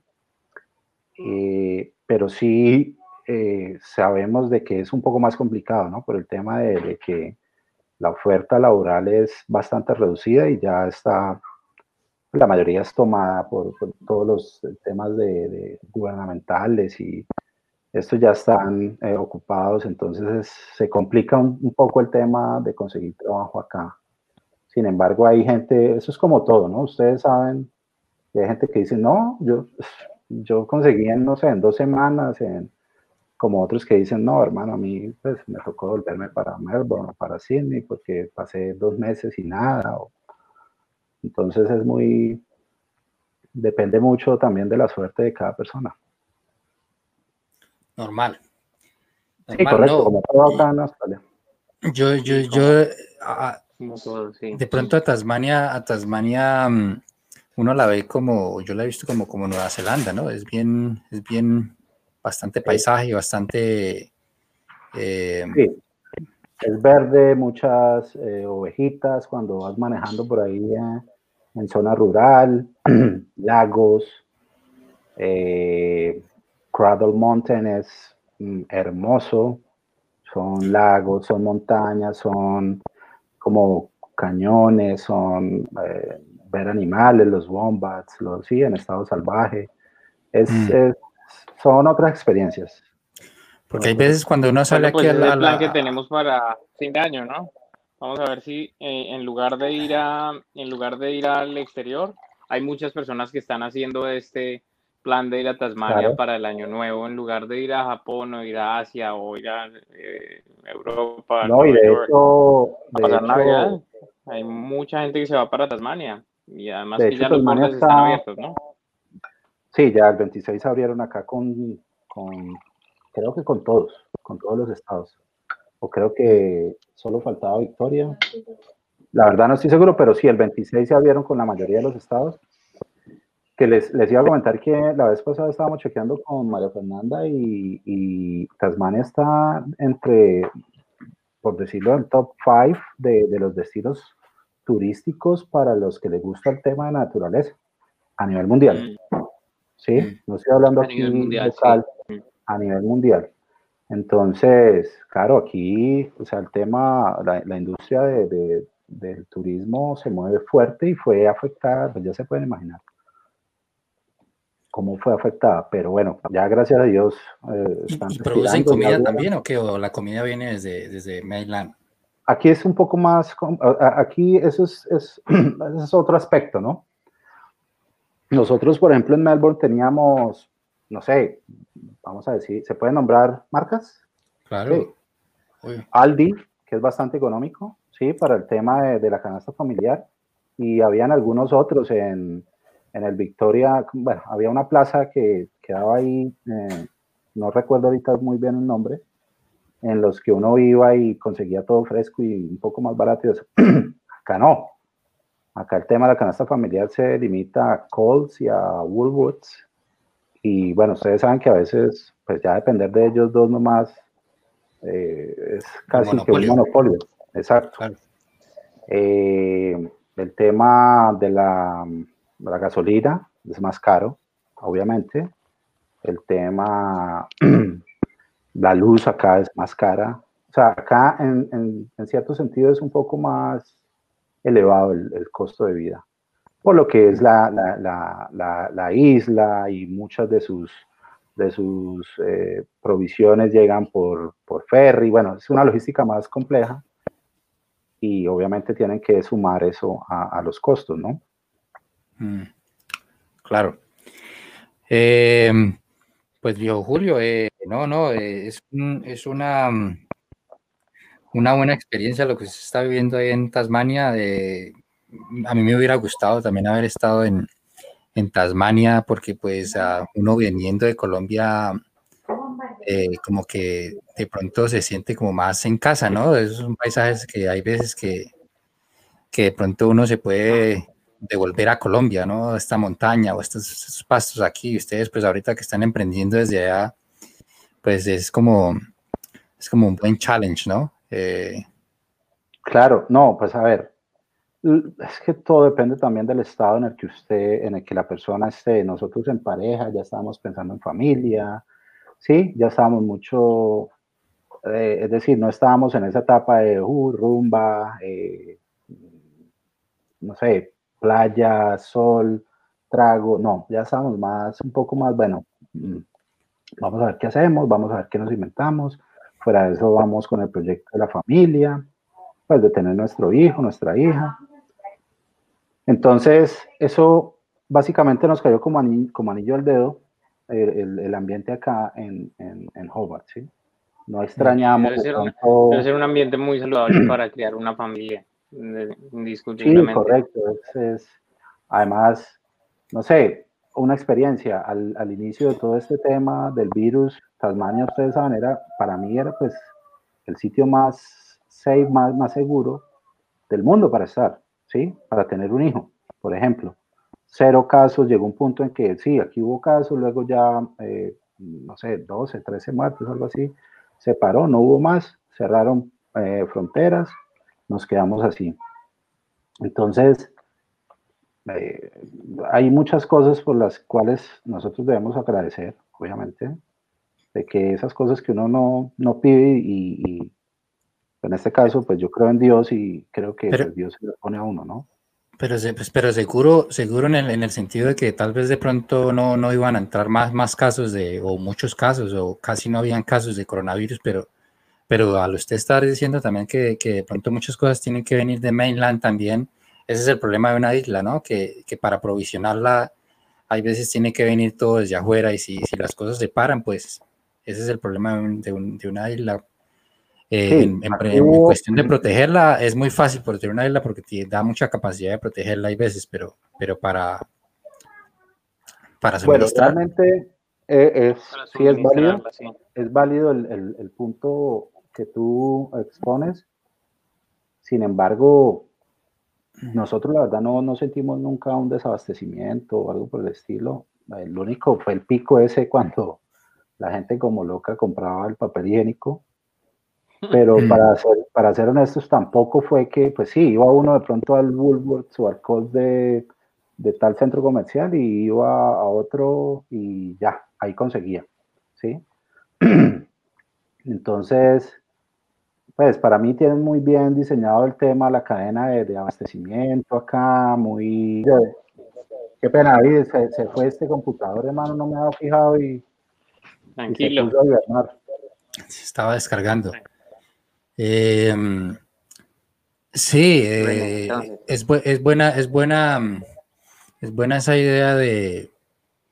eh, pero sí eh, sabemos de que es un poco más complicado, ¿no? Por el tema de, que la oferta laboral es bastante reducida y ya está, la mayoría es tomada por, todos los temas de gubernamentales y estos ya están eh, ocupados, entonces se complica un, poco el tema de conseguir trabajo acá. Sin embargo, hay gente, eso es como todo, ¿no? Ustedes saben hay gente que dice, no, yo <laughs> yo conseguí en, no sé, en dos semanas, en, como otros que dicen, no, hermano, a mí pues me tocó volverme para Melbourne o para Sydney porque pasé dos meses y nada. entonces es muy, depende mucho también de la suerte de cada persona. Normal. sí, correcto, como todo acá en Australia. Yo, yo, yo, de pronto a Tasmania, a Tasmania, mm, uno la ve como, yo la he visto como, como Nueva Zelanda, ¿no? Es bien, es bien, bastante paisaje, bastante... Eh, sí. Es verde, muchas eh, ovejitas cuando vas manejando por ahí eh, en zona rural, <clears throat> lagos, Cradle Mountain es mm, hermoso, son lagos, son montañas, son como cañones, son ver animales, los wombats, los sí, en estado salvaje. Es, mm. son otras experiencias. Porque hay veces cuando uno sale pues aquí a la, el plan que tenemos para fin de año, ¿no? Vamos a ver si eh, en lugar de ir a en lugar de ir al exterior, hay muchas personas que están haciendo este plan de ir a Tasmania para el año nuevo en lugar de ir a Japón o ir a Asia o ir a eh, Europa. No, y de hecho, de hecho hay mucha gente que se va para Tasmania. Y además que ya los bordes están abiertos, ¿no? Sí, ya el 26 abrieron acá con, con, creo que con todos, con todos los estados. O creo que solo faltaba Victoria. La verdad no estoy seguro, pero sí, el 26 se abrieron con la mayoría de los estados. Que les, les iba a comentar que la vez pasada estábamos chequeando con María Fernanda y, y Tasmania está entre, por decirlo, en top 5 de, de los destinos turísticos para los que les gusta el tema de naturaleza a nivel mundial. Mm. ¿Sí? Mm. No estoy hablando aquí local, a nivel mundial. Entonces, claro, aquí, o sea, el tema, la, industria de, del turismo se mueve fuerte y fue afectada, pues ya se pueden imaginar cómo fue afectada, pero bueno, ya gracias a Dios. Eh, ¿Y, producen comida también o qué? ¿O la comida viene desde, desde Mainland? aquí es un poco más, aquí eso es, es, <clears throat> es, otro aspecto, ¿no? Nosotros, por ejemplo, en Melbourne teníamos, no sé, vamos a decir, ¿se pueden nombrar marcas? Claro. Aldi, que es bastante económico, ¿sí? Para el tema de, la canasta familiar. Y habían algunos otros en, en, el Victoria, bueno, había una plaza que quedaba ahí, eh, no recuerdo ahorita muy bien el nombre, en los que uno iba y conseguía todo fresco y un poco más barato. <clears throat> Acá no. Acá el tema de la canasta familiar se limita a Coles y a Woolworths. Y bueno, ustedes saben que a veces, pues ya depender de ellos dos nomás eh, es casi que un monopolio. Exacto. Eh, el tema de la, la gasolina es más caro, obviamente. El tema <clears throat> la luz acá es más cara. O sea, acá en, en, cierto sentido es un poco más elevado el, costo de vida, por lo que es la, la, la, isla y muchas de sus, de sus eh, provisiones llegan por, por ferry. Bueno, es una logística más compleja y obviamente tienen que sumar eso a, los costos, ¿no? Mm, claro. Eh, pues viejo Julio, eh, no, no, eh, es, es una, una buena experiencia lo que se está viviendo ahí en Tasmania. A mí me hubiera gustado también haber estado en, en Tasmania porque pues uno viniendo de Colombia como que de pronto se siente como más en casa, ¿no? Esos son paisajes que hay veces que, que de pronto uno se puede de volver a Colombia, ¿no? Esta montaña o estos, pastos aquí, ustedes pues ahorita que están emprendiendo desde allá, pues es como, es como un buen challenge, ¿no? Eh, claro, no, pues a ver, es que todo depende también del estado en el que usted, en el que la persona esté. Nosotros en pareja ya estábamos pensando en familia, sí, ya estábamos mucho, eh, es decir, no estábamos en esa etapa de uh, rumba, eh, no sé, playa, sol, trago, no, ya estamos más, un poco más, bueno, mm, vamos a ver qué hacemos, vamos a ver qué nos inventamos, fuera de eso vamos con el proyecto de la familia, pues de tener nuestro hijo, nuestra hija. Entonces, eso básicamente nos cayó como anillo, como anillo al dedo, el, ambiente acá en, en, Hobart, ¿sí? No extrañamos. Debe ser, un ambiente muy saludable para crear una familia, indiscutiblemente. Sí, correcto. Es, además, no sé, una experiencia al, al, inicio de todo este tema del virus, Tasmania, ustedes saben, era, para mí era pues el sitio más safe, más, más seguro del mundo para estar, ¿sí? Para tener un hijo, por ejemplo. Cero casos, llegó un punto en que sí, aquí hubo casos, luego ya, eh, no sé, 12, 13 muertes, algo así, se paró, no hubo más, cerraron eh, fronteras, nos quedamos así. Entonces, eh, hay muchas cosas por las cuales nosotros debemos agradecer, obviamente, de que esas cosas que uno no, no pide y, en este caso, pues yo creo en Dios y creo que pues, Dios se le pone a uno, ¿no? Pero, pues, pero seguro, seguro en el, en el, sentido de que tal vez de pronto no, no iban a entrar más, más casos de, o muchos casos, o casi no habían casos de coronavirus, pero, pero al usted estar diciendo también que, que de pronto muchas cosas tienen que venir de mainland también, ese es el problema de una isla, ¿no? Que, que para provisionarla hay veces tiene que venir todo desde afuera y si, si las cosas se paran, pues ese es el problema de, una isla. Eh, en, cuestión de protegerla, es muy fácil proteger una isla porque te da mucha capacidad de protegerla hay veces, pero, pero para, para suministrar. Bueno, realmente eh, es, sí es válido, es válido el, el, punto que tú expones. Sin embargo, nosotros la verdad no, no sentimos nunca un desabastecimiento o algo por el estilo. El único fue el pico ese cuando la gente como loca compraba el papel higiénico, pero para ser, para ser honestos tampoco fue que, pues sí, iba uno de pronto al Woolworths o al Coles de, de tal centro comercial y iba a otro y ya, ahí conseguía, ¿sí? <clears throat> Entonces, pues para mí tienen muy bien diseñado el tema, la cadena de, abastecimiento acá, muy... Qué pena, David, se, se, fue este computador, hermano, no me había fijado y Tranquilo. Se estaba descargando. Em, sí, eh, es, es, buena, es buena, es buena esa idea de,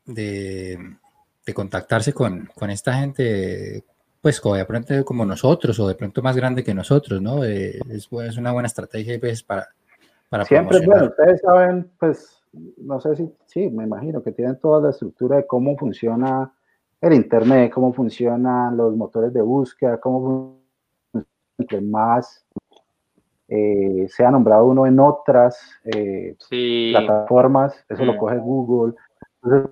de, contactarse con, esta gente, pues como de pronto como nosotros o de pronto más grande que nosotros, ¿no? Eh, es, es, una buena estrategia veces para, para Siempre, bueno, ustedes saben, pues, no sé si, sí, me imagino que tienen toda la estructura de cómo funciona el Internet, cómo funcionan los motores de búsqueda, cómo entre más eh, se ha nombrado uno en otras eh, plataformas, eso lo coge Google. Entonces,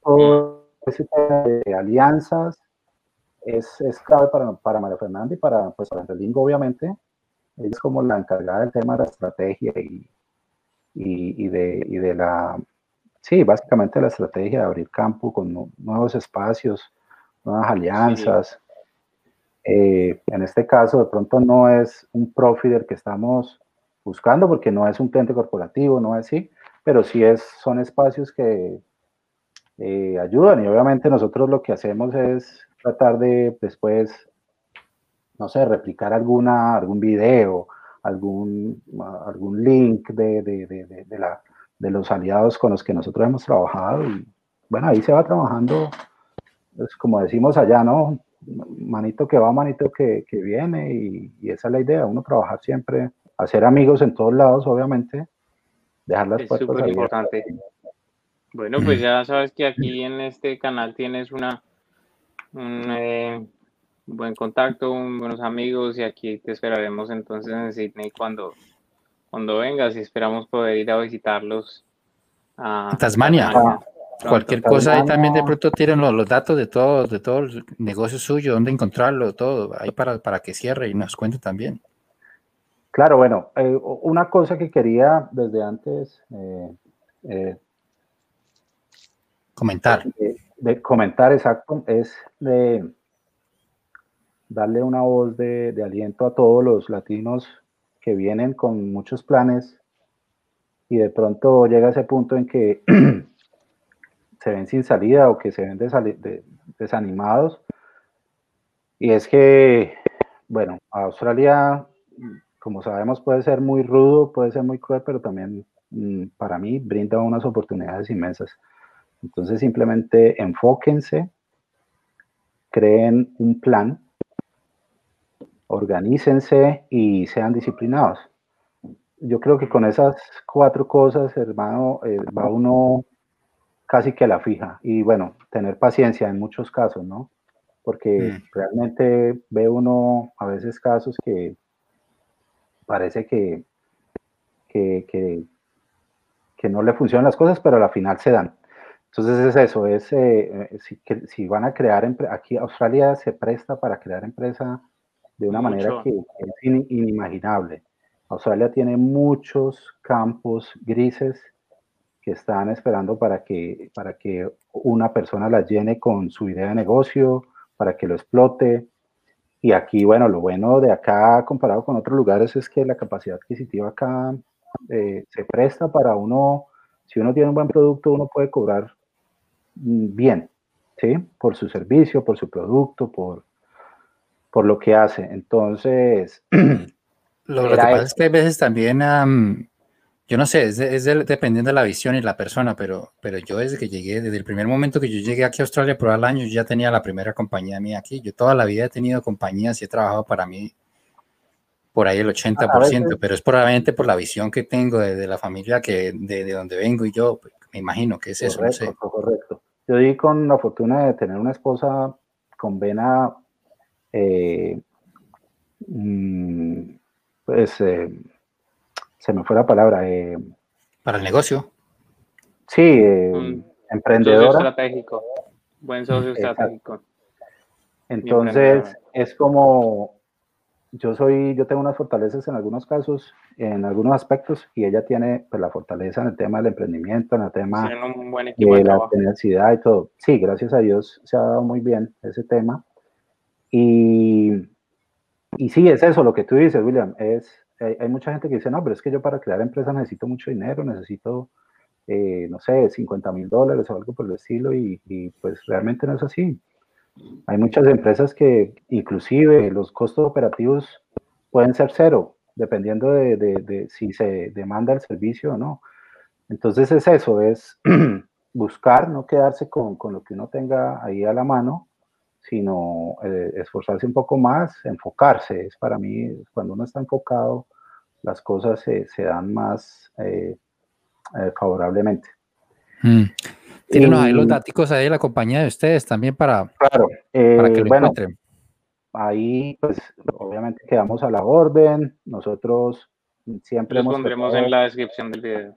todo ese tipo de alianzas es, es clave para, para, María Fernanda y para, pues, para Relingo, obviamente. Ella es como la encargada del tema de la estrategia y, y, de, y de la Sí, básicamente la estrategia de abrir campo con nuevos espacios, nuevas alianzas. Eh, en este caso, de pronto no es un profit que estamos buscando, porque no es un cliente corporativo, no es así, pero sí es, son espacios que eh, ayudan y obviamente nosotros lo que hacemos es tratar de después, no sé, replicar alguna, algún video, algún, algún link de, de, de, de la de los aliados con los que nosotros hemos trabajado y bueno, ahí se va trabajando, pues como decimos allá, ¿no? Manito que va, manito que, que viene y, esa es la idea, uno trabajar siempre, hacer amigos en todos lados, obviamente, dejar las es puertas importante. Bueno, pues ya sabes que aquí en este canal tienes una un eh, buen contacto, buenos amigos y aquí te esperaremos entonces en Sydney cuando cuando vengas y esperamos poder ir a visitarlos. A Tasmania. Cualquier cosa ahí también de pronto tienen los, datos de todo, de todo el negocio suyo, dónde encontrarlo, todo, ahí para, para que cierre y nos cuente también. Claro, bueno, eh, una cosa que quería desde antes eh, eh, comentar. De, comentar, exacto, es de darle una voz de, de aliento a todos los latinos que vienen con muchos planes y de pronto llega ese punto en que <clears throat> se ven sin salida o que se ven desanimados. Y es que, bueno, Australia, como sabemos, puede ser muy rudo, puede ser muy cruel, pero también mm, para mí brinda unas oportunidades inmensas. Entonces simplemente enfóquense, creen un plan, organícense y sean disciplinados. Yo creo que con esas cuatro cosas, hermano, eh, va uno casi que a la fija. Y bueno, tener paciencia en muchos casos, ¿no? Porque mm. realmente ve uno a veces casos que parece que, que, que, no le funcionan las cosas, pero a la final se dan. Entonces es eso, es eh, eh, si, si, van a crear, aquí Australia se presta para crear empresa de una manera que, es inimaginable. Australia tiene muchos campos grises que están esperando para que, para que una persona las llene con su idea de negocio, para que lo explote. Y aquí, bueno, lo bueno de acá comparado con otros lugares es que la capacidad adquisitiva acá eh, se presta para uno, si uno tiene un buen producto, uno puede cobrar bien, ¿sí? Por su servicio, por su producto, por, por lo que hace. Entonces... <clears throat> Lo, que pasa es que a veces también yo no sé, es, dependiendo de la visión y la persona, pero, pero yo desde que llegué, desde el primer momento que yo llegué aquí a Australia por el año, yo ya tenía la primera compañía mía aquí. Yo toda la vida he tenido compañías y he trabajado para mí por ahí el 80%, pero es probablemente por la visión que tengo de, la familia que de, de, donde vengo y yo, pues, me imagino que es eso. No sé. Correcto. Yo di con la fortuna de tener una esposa con vena, eh, mm, pues... Eh, se me fue la palabra. Eh, Para el negocio. Sí, eh, emprendedora. Socio estratégico. Buen socio estratégico. Entonces, es como, yo soy, yo tengo unas fortalezas en algunos casos, en algunos aspectos, y ella tiene pues, la fortaleza en el tema del emprendimiento, en el tema de, la tenacidad y todo. Sí, gracias a Dios se ha dado muy bien ese tema. Y, y sí, es eso lo que tú dices, William, es hay, mucha gente que dice, no, pero es que yo para crear empresa necesito mucho dinero, necesito, eh, no sé, 50 mil dólares o algo por el estilo, y, pues realmente no es así. Hay muchas empresas que inclusive los costos operativos pueden ser cero, dependiendo de, de si se demanda el servicio o no. Entonces es eso, es <clears throat> buscar, no quedarse con, con, lo que uno tenga ahí a la mano, sino eh, esforzarse un poco más, enfocarse. Es para mí, cuando uno está enfocado, las cosas se, se dan más eh, eh, favorablemente. Mm. Tienen ahí los datos ahí de la compañía de ustedes también para, claro, para que lo bueno, encuentren. Ahí, pues, obviamente quedamos a la orden. Nosotros siempre Los pondremos en la descripción del video.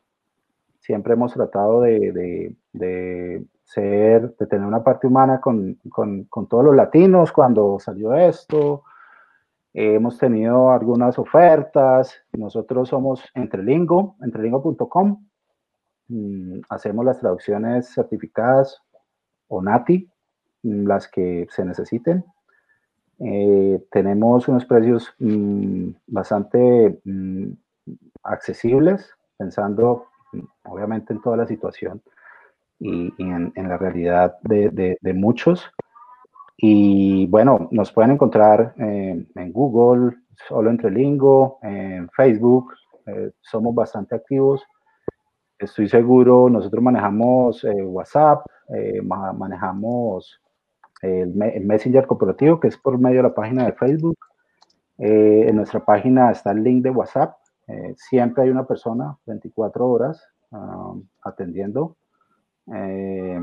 Siempre hemos tratado de, de ser, de tener una parte humana con, con, con todos los latinos cuando salió esto. hemos tenido algunas ofertas. Nosotros somos Entrelingo, entrelingo.com. Mm, hacemos las traducciones certificadas o NATI, mm, las que se necesiten. Eh, tenemos unos precios mm, bastante accesibles, pensando obviamente en toda la situación y, en, la realidad de, muchos. Y bueno, nos pueden encontrar en Google, solo entre Lingo, en Facebook, eh, somos bastante activos. Estoy seguro, nosotros manejamos eh, WhatsApp, eh, manejamos el, Messenger corporativo, que es por medio de la página de Facebook. en nuestra página está el link de WhatsApp. siempre hay una persona 24 horas ah, atendiendo eh,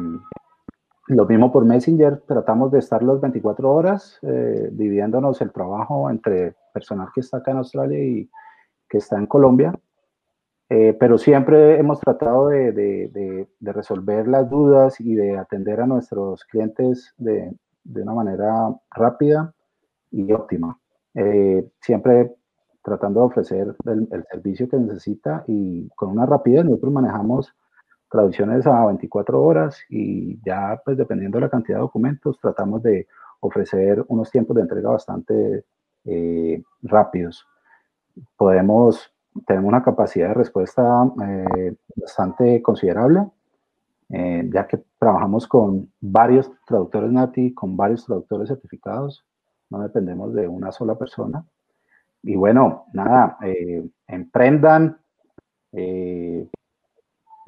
lo mismo por Messenger, tratamos de estar las 24 horas eh, dividiéndonos el trabajo entre personal que está acá en Australia y que está en Colombia. Eh, pero siempre hemos tratado de, de, de, resolver las dudas y de atender a nuestros clientes de, una manera rápida y óptima. siempre tratando de ofrecer el, el, servicio que necesita y con una rapidez nosotros manejamos traducciones a 24 horas y ya pues dependiendo de la cantidad de documentos tratamos de ofrecer unos tiempos de entrega bastante eh, rápidos. Podemos, tenemos una capacidad de respuesta eh, bastante considerable, eh, ya que trabajamos con varios traductores NATI, con varios traductores certificados, no dependemos de una sola persona. Y bueno, nada, emprendan,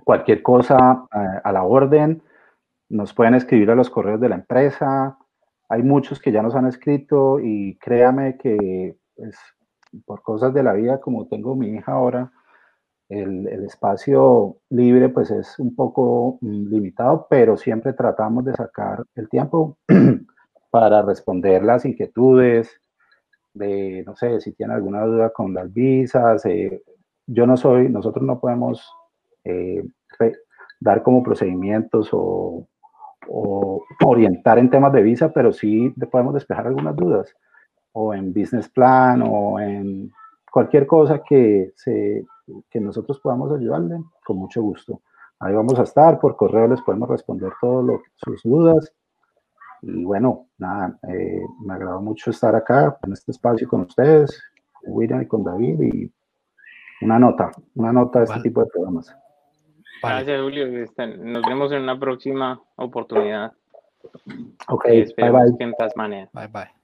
cualquier cosa eh, a la orden. nos pueden escribir a los correos de la empresa. Hay muchos que ya nos han escrito y créame que pues, por cosas de la vida, como tengo mi hija ahora, el, espacio libre pues es un poco mm, limitado, pero siempre tratamos de sacar el tiempo <clears throat> para responder las inquietudes de, no sé, si tienen alguna duda con las visas. Eh, yo no soy, nosotros no podemos eh, dar como procedimientos o, o, orientar en temas de visa, pero sí podemos despejar algunas dudas, o en business plan, o en cualquier cosa que, se, que nosotros podamos ayudarle, con mucho gusto. Ahí vamos a estar, por correo les podemos responder todas sus dudas. Y bueno, nada, eh, me agradó mucho estar acá en este espacio con ustedes, con William y con David, y una nota, una nota de este tipo de programas. Gracias, Julio. Este, nos vemos en una próxima oportunidad. Ok, bye bye. En Tasmania. Bye bye.